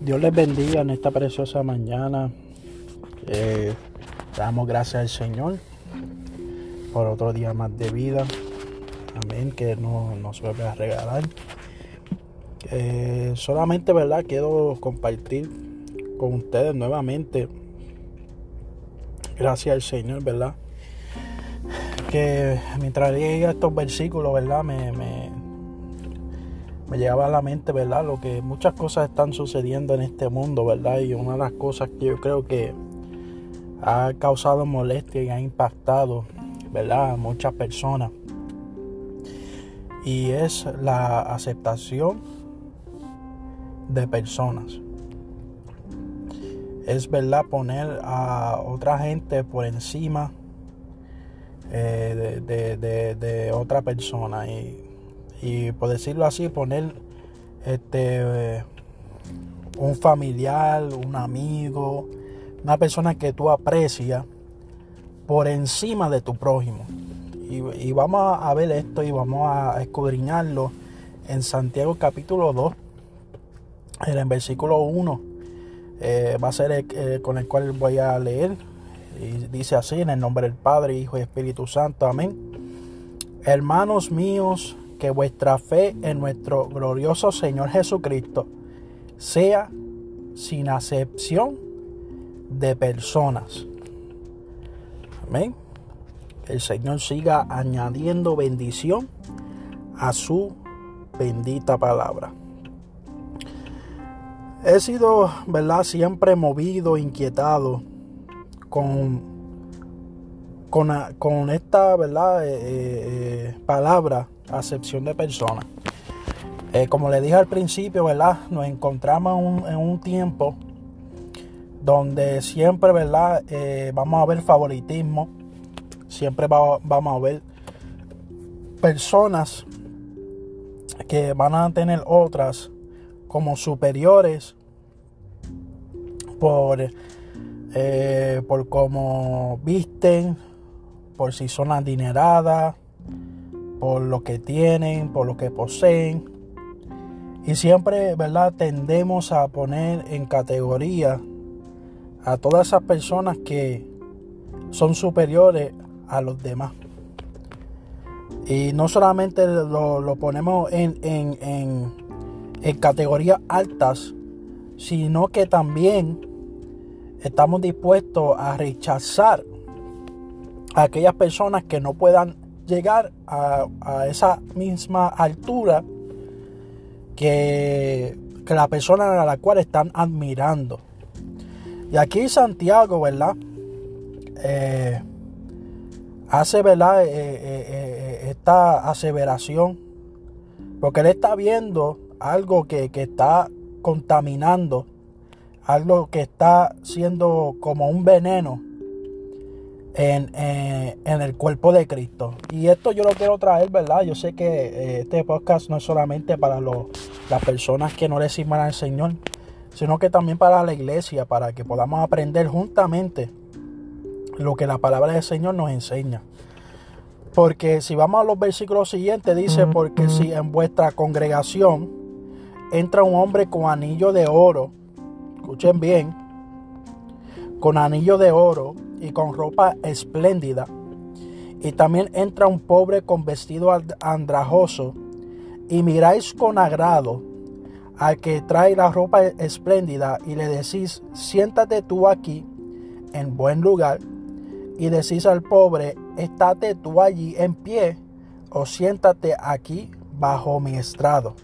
Dios les bendiga en esta preciosa mañana. Eh, damos gracias al Señor por otro día más de vida. Amén, que no, nos vuelve a regalar. Eh, solamente, ¿verdad? Quiero compartir con ustedes nuevamente. Gracias al Señor, ¿verdad? Que mientras leía estos versículos, ¿verdad? Me, me llegaba a la mente, ¿verdad? Lo que muchas cosas están sucediendo en este mundo, ¿verdad? Y una de las cosas que yo creo que ha causado molestia y ha impactado, ¿verdad? A muchas personas. Y es la aceptación de personas. Es verdad poner a otra gente por encima eh, de, de, de, otra persona. Y, y, por decirlo así, poner este un familiar, un amigo, una persona que tú aprecias por encima de tu prójimo. Y, vamos a ver esto y vamos a escudriñarlo en Santiago capítulo 2, en el versículo 1. Eh, va a ser eh, con el cual voy a leer. Y dice así, en el nombre del Padre, Hijo y Espíritu Santo. Amén. Hermanos míos, que vuestra fe en nuestro glorioso Señor Jesucristo sea sin acepción de personas. Amén. El Señor siga añadiendo bendición a su bendita palabra. He sido, ¿verdad? Siempre movido, inquietado con, con, con esta, ¿verdad? Eh, eh, palabra, acepción de personas. Eh, como le dije al principio, ¿verdad? Nos encontramos en un, en un tiempo donde siempre, ¿verdad? Eh, vamos a ver favoritismo, siempre va, vamos a ver personas que van a tener otras como superiores por, eh, por cómo visten, por si son adineradas, por lo que tienen, por lo que poseen. Y siempre, ¿verdad? Tendemos a poner en categoría a todas esas personas que son superiores a los demás. Y no solamente lo, ponemos en, en, en categorías altas, sino que también estamos dispuestos a rechazar aquellas personas que no puedan llegar a, esa misma altura que, que, la persona a la cual están admirando. Y aquí Santiago, ¿verdad? Eh, hace, ¿verdad? Eh, eh, esta aseveración. Porque él está viendo algo que, que está contaminando, algo que está siendo como un veneno en, en, en, el cuerpo de Cristo. Y esto yo lo quiero traer, ¿verdad? Yo sé que eh, este podcast no es solamente para los, las personas que no le sirvan al Señor, sino que también para la iglesia, para que podamos aprender juntamente lo que la palabra del Señor nos enseña. Porque si vamos a los versículos siguientes, dice, porque si en vuestra congregación entra un hombre con anillo de oro, escuchen bien, con anillo de oro y con ropa espléndida, y también entra un pobre con vestido andrajoso, y miráis con agrado al que trae la ropa espléndida y le decís, siéntate tú aquí en buen lugar, y decís al pobre, estate tú allí en pie, o siéntate aquí bajo mi estrado.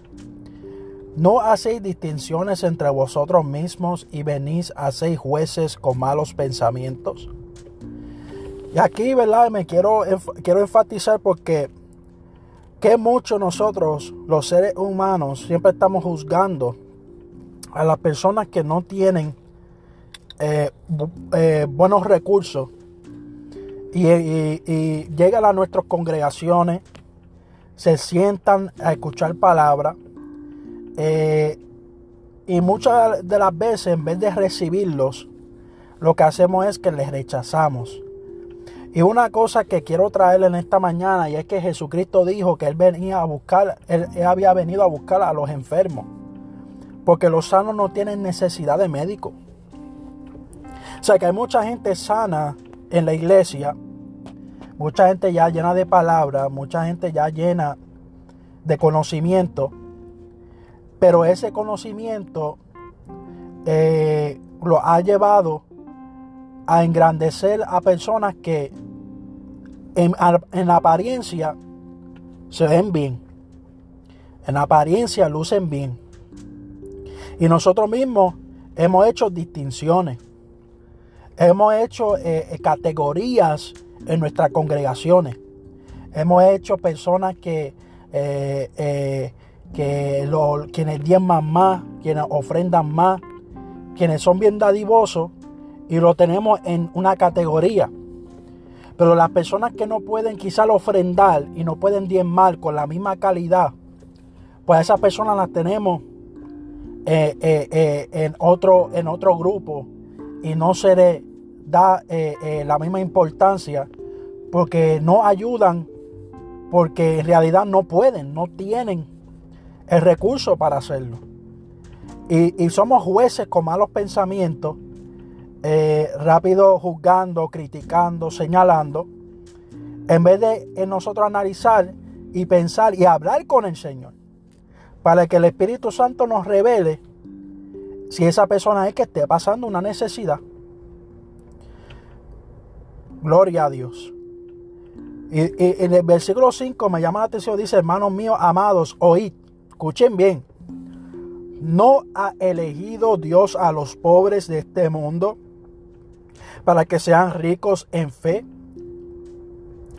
No hacéis distinciones entre vosotros mismos y venís a ser jueces con malos pensamientos. Y aquí, ¿verdad? Me quiero, quiero enfatizar porque que mucho nosotros, los seres humanos, siempre estamos juzgando a las personas que no tienen eh, eh, buenos recursos y, llegan a nuestras congregaciones, se sientan a escuchar palabras eh, y muchas de las veces en vez de recibirlos, lo que hacemos es que les rechazamos. Y una cosa que quiero traerle en esta mañana y es que Jesucristo dijo que él venía a buscar, él, había venido a buscar a los enfermos. Porque los sanos no tienen necesidad de médico. O sea que hay mucha gente sana en la iglesia, mucha gente ya llena de palabras, mucha gente ya llena de conocimiento, pero ese conocimiento eh, lo ha llevado a engrandecer a personas que en, en apariencia se ven bien, en apariencia lucen bien. Y nosotros mismos hemos hecho distinciones, hemos hecho eh, eh, categorías en nuestras congregaciones, hemos hecho personas que, eh, que quienes diezman más, quienes ofrendan más, quienes son bien dadivosos y lo tenemos en una categoría. Pero las personas que no pueden quizás ofrendar y no pueden diezmar con la misma calidad, pues esas personas las tenemos eh, eh, eh, en, otro, en otro grupo y no se le da la misma importancia porque no ayudan, porque en realidad no pueden, no tienen el recurso para hacerlo. Y, y somos jueces con malos pensamientos eh, rápido juzgando, criticando, señalando, en vez de nosotros analizar y pensar y hablar con el Señor, para que el Espíritu Santo nos revele si esa persona es que esté pasando una necesidad. Gloria a Dios. Y, en el versículo 5 me llama la atención, dice, hermanos míos, amados, oíd, escuchen bien, ¿no ha elegido Dios a los pobres de este mundo para que sean ricos en fe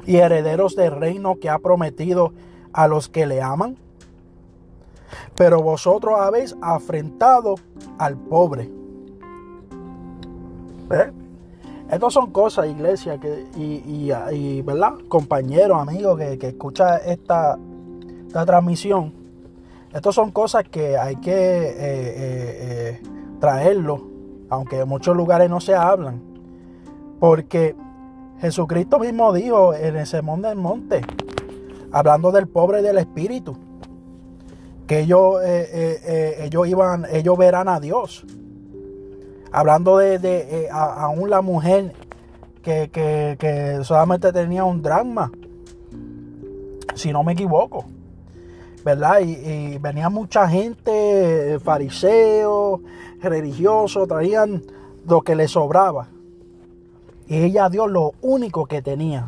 y herederos del reino que ha prometido a los que le aman. Pero vosotros habéis afrentado al pobre. ¿Eh? Estas son cosas, iglesia, que, y, ¿verdad? compañeros, amigos que, que escucha esta, esta, transmisión. Estas son cosas que hay que eh, eh, traerlo, aunque en muchos lugares no se hablan. Porque Jesucristo mismo dijo en el sermón del monte, hablando del pobre del espíritu, que ellos, eh, eh, eh, ellos iban, ellos verán a Dios. Hablando de, aún la mujer que, solamente tenía un drama, si no me equivoco. ¿Verdad? Y, venía mucha gente, fariseos, religiosos, traían lo que les sobraba. Y ella dio lo único que tenía.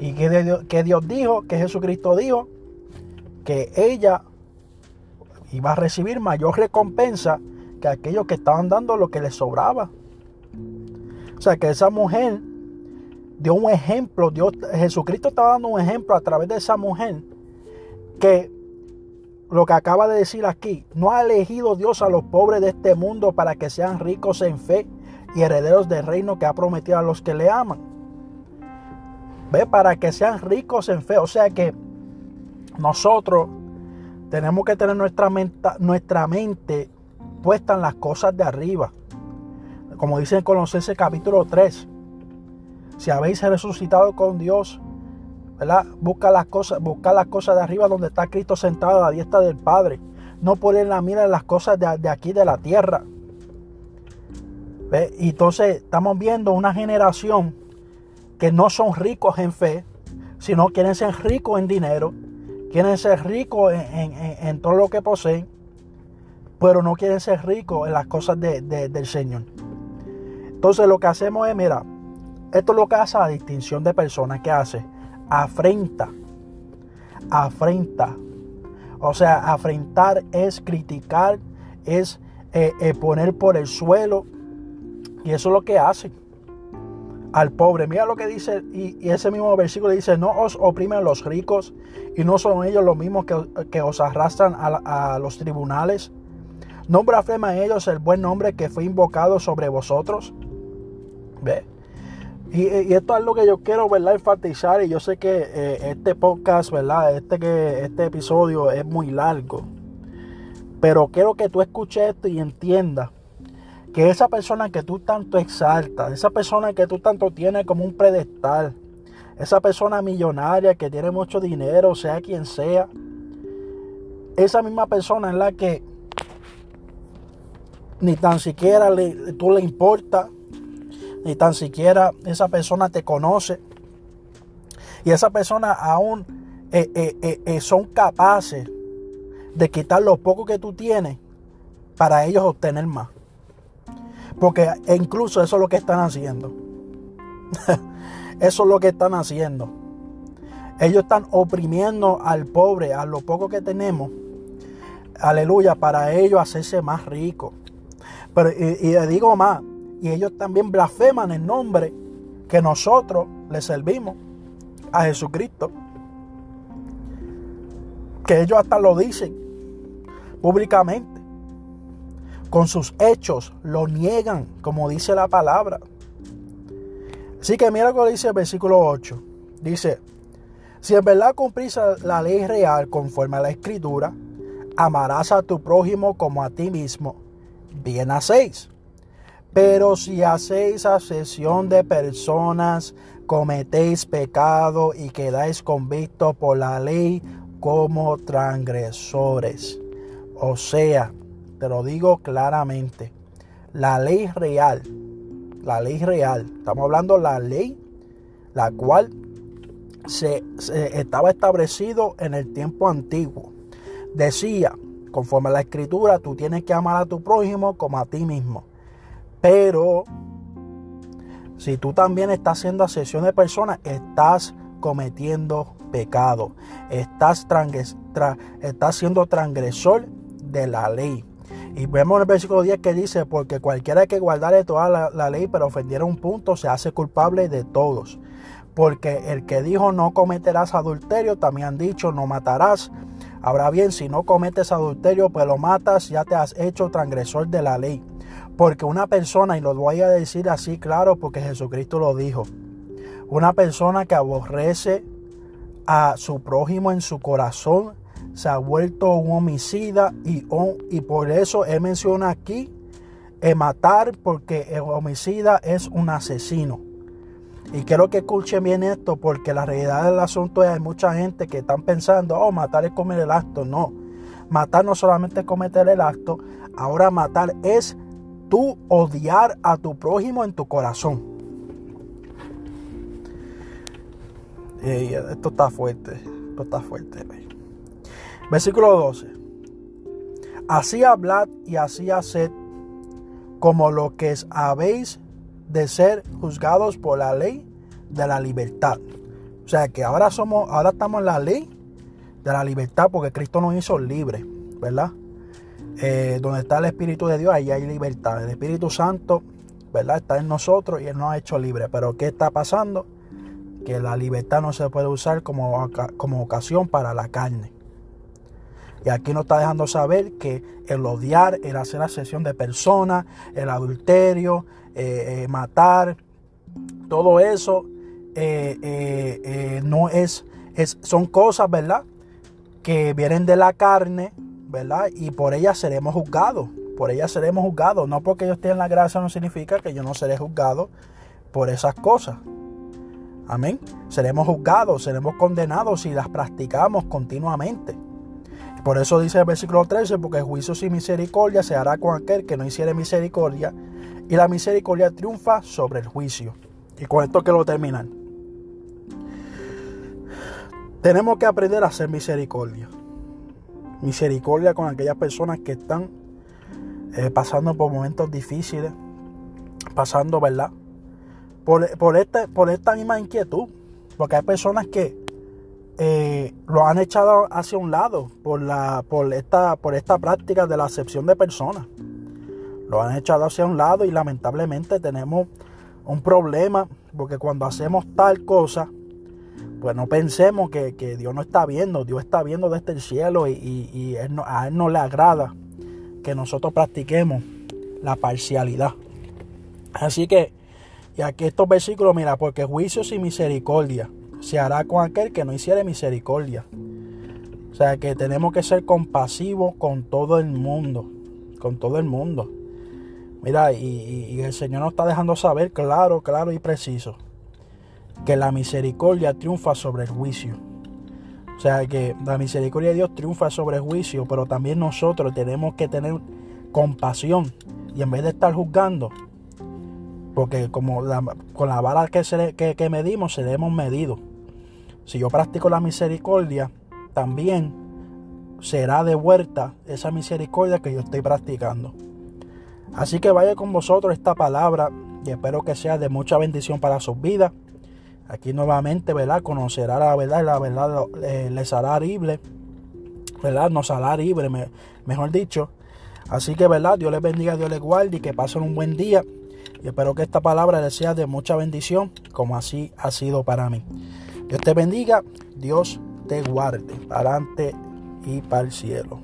Y que Dios, que Dios dijo, que Jesucristo dijo, que ella iba a recibir mayor recompensa que aquellos que estaban dando lo que les sobraba. O sea que esa mujer dio un ejemplo, Dios, Jesucristo estaba dando un ejemplo a través de esa mujer que lo que acaba de decir aquí, no ha elegido Dios a los pobres de este mundo para que sean ricos en fe y herederos del reino que ha prometido a los que le aman. Ve, para que sean ricos en fe. O sea que nosotros tenemos que tener nuestra mente, nuestra mente puesta en las cosas de arriba. Como dice en Colosenses capítulo 3. Si habéis resucitado con Dios, ¿verdad? Busca las cosas, busca las cosas de arriba donde está Cristo sentado a la diestra del Padre. No poner la mira en las cosas de, de aquí de la tierra. Y entonces estamos viendo una generación que no son ricos en fe, sino quieren ser ricos en dinero, quieren ser ricos en, todo lo que poseen, pero no quieren ser ricos en las cosas del Señor. Entonces lo que hacemos es, mira, esto es lo que hace la distinción de personas que hace. Afrenta. Afrenta. O sea, afrentar es criticar, es eh, eh, poner por el suelo, y eso es lo que hace al pobre. Mira lo que dice, y, ese mismo versículo dice, no os oprimen los ricos, y no son ellos los mismos que, os arrastran a, los tribunales. No blasfeman ellos el buen nombre que fue invocado sobre vosotros. ¿Ve? Y, esto es lo que yo quiero ¿verdad? enfatizar. Y yo sé que eh, este podcast, ¿verdad? Este, que, este episodio es muy largo. Pero quiero que tú escuches esto y entiendas que esa persona que tú tanto exaltas, esa persona que tú tanto tienes como un predestal, esa persona millonaria que tiene mucho dinero, sea quien sea, esa misma persona es la que ni tan siquiera tú le importa, ni tan siquiera esa persona te conoce. Y esa persona aún eh, eh, eh, son capaces de quitar lo poco que tú tienes para ellos obtener más. Porque incluso eso es lo que están haciendo. eso es lo que están haciendo. Ellos están oprimiendo al pobre, a lo poco que tenemos. Aleluya, para ellos hacerse más ricos. Pero, y, y digo más, y ellos también blasfeman el nombre que nosotros le servimos a Jesucristo. Que ellos hasta lo dicen públicamente. Con sus hechos lo niegan, como dice la palabra. Así que mira lo que dice el versículo 8. Dice, si en verdad cumplís la ley real conforme a la escritura, amarás a tu prójimo como a ti mismo, bien hacéis. Pero si hacéis asesión de personas, cometéis pecado y quedáis convictos por la ley como transgresores. O sea, te lo digo claramente, la ley real, la ley real, estamos hablando de la ley la cual se, estaba establecido en el tiempo antiguo. Decía, conforme a la escritura, tú tienes que amar a tu prójimo como a ti mismo. Pero si tú también estás haciendo asesión de personas, estás cometiendo pecado. Estás, estás siendo transgresor de la ley. Y vemos en el versículo 10 que dice, porque cualquiera que guardare toda la, la, ley pero ofendiera un punto, se hace culpable de todos. Porque el que dijo no cometerás adulterio, también han dicho no matarás. Ahora bien, si no cometes adulterio, pues lo matas, ya te has hecho transgresor de la ley. Porque una persona, y lo voy a decir así claro porque Jesucristo lo dijo, una persona que aborrece a su prójimo en su corazón se ha vuelto un homicida y, y por eso él menciona aquí el matar porque el homicida es un asesino. Y quiero que escuchen bien esto porque la realidad del asunto es hay mucha gente que están pensando, oh, matar es cometer el acto. No, matar no solamente es cometer el acto, ahora matar es tú odiar a tu prójimo en tu corazón. esto está fuerte, esto está fuerte. Versículo 12. Así hablad y así haced como lo que habéis de ser juzgados por la ley de la libertad. O sea que ahora somos, ahora estamos en la ley de la libertad porque Cristo nos hizo libres, ¿verdad? Eh, donde está el Espíritu de Dios, ahí hay libertad. El Espíritu Santo, ¿verdad? Está en nosotros y Él nos ha hecho libres. Pero ¿qué está pasando? Que la libertad no se puede usar como, como ocasión para la carne. Y aquí nos está dejando saber que el odiar, el hacer la sesión de personas, el adulterio, eh, eh, matar, todo eso no es, es, son cosas, ¿verdad? Que vienen de la carne, Y por ella seremos juzgados. Por ella seremos juzgados. No porque yo esté en la gracia no significa que yo no seré juzgado por esas cosas. Amén. Seremos juzgados, seremos condenados si las practicamos continuamente. Por eso dice el versículo 13, porque juicio sin misericordia se hará con aquel que no hiciere misericordia, y la misericordia triunfa sobre el juicio. Y con esto quiero terminar. Tenemos que aprender a hacer misericordia misericordia con aquellas personas que están eh, pasando por momentos difíciles, pasando, ¿verdad? Por, por, este, por esta misma inquietud, porque hay personas que eh, lo han echado hacia un lado por, la, por, esta, por esta práctica de la acepción de personas. Lo han echado hacia un lado y lamentablemente tenemos un problema porque cuando hacemos tal cosa, pues no pensemos que, Dios no está viendo, Dios está viendo desde el cielo y, a Él no le agrada que nosotros practiquemos la parcialidad. Así que, y aquí estos versículos, mira, porque juicio y misericordia se hará con aquel que no hiciere misericordia. O sea que tenemos que ser compasivos con todo el mundo, con todo el mundo. Mira, y, y el Señor nos está dejando saber claro, claro y preciso que la misericordia triunfa sobre el juicio. O sea que la misericordia de Dios triunfa sobre el juicio, pero también nosotros tenemos que tener compasión y en vez de estar juzgando, porque como con la vara que, se, que, que medimos, seremos medidos. Si yo practico la misericordia, también será de vuelta esa misericordia que yo estoy practicando. Así que vaya con vosotros esta palabra y espero que sea de mucha bendición para sus vidas. Aquí nuevamente, ¿verdad? Conocerá la verdad la verdad eh, les hará libre, ¿verdad? Nos hará libre, mejor dicho. Así que, ¿verdad? Dios les bendiga, Dios les guarde y que pasen un buen día. Y espero que esta palabra les sea de mucha bendición, como así ha sido para mí. Dios te bendiga, Dios te guarde, para adelante y para el cielo.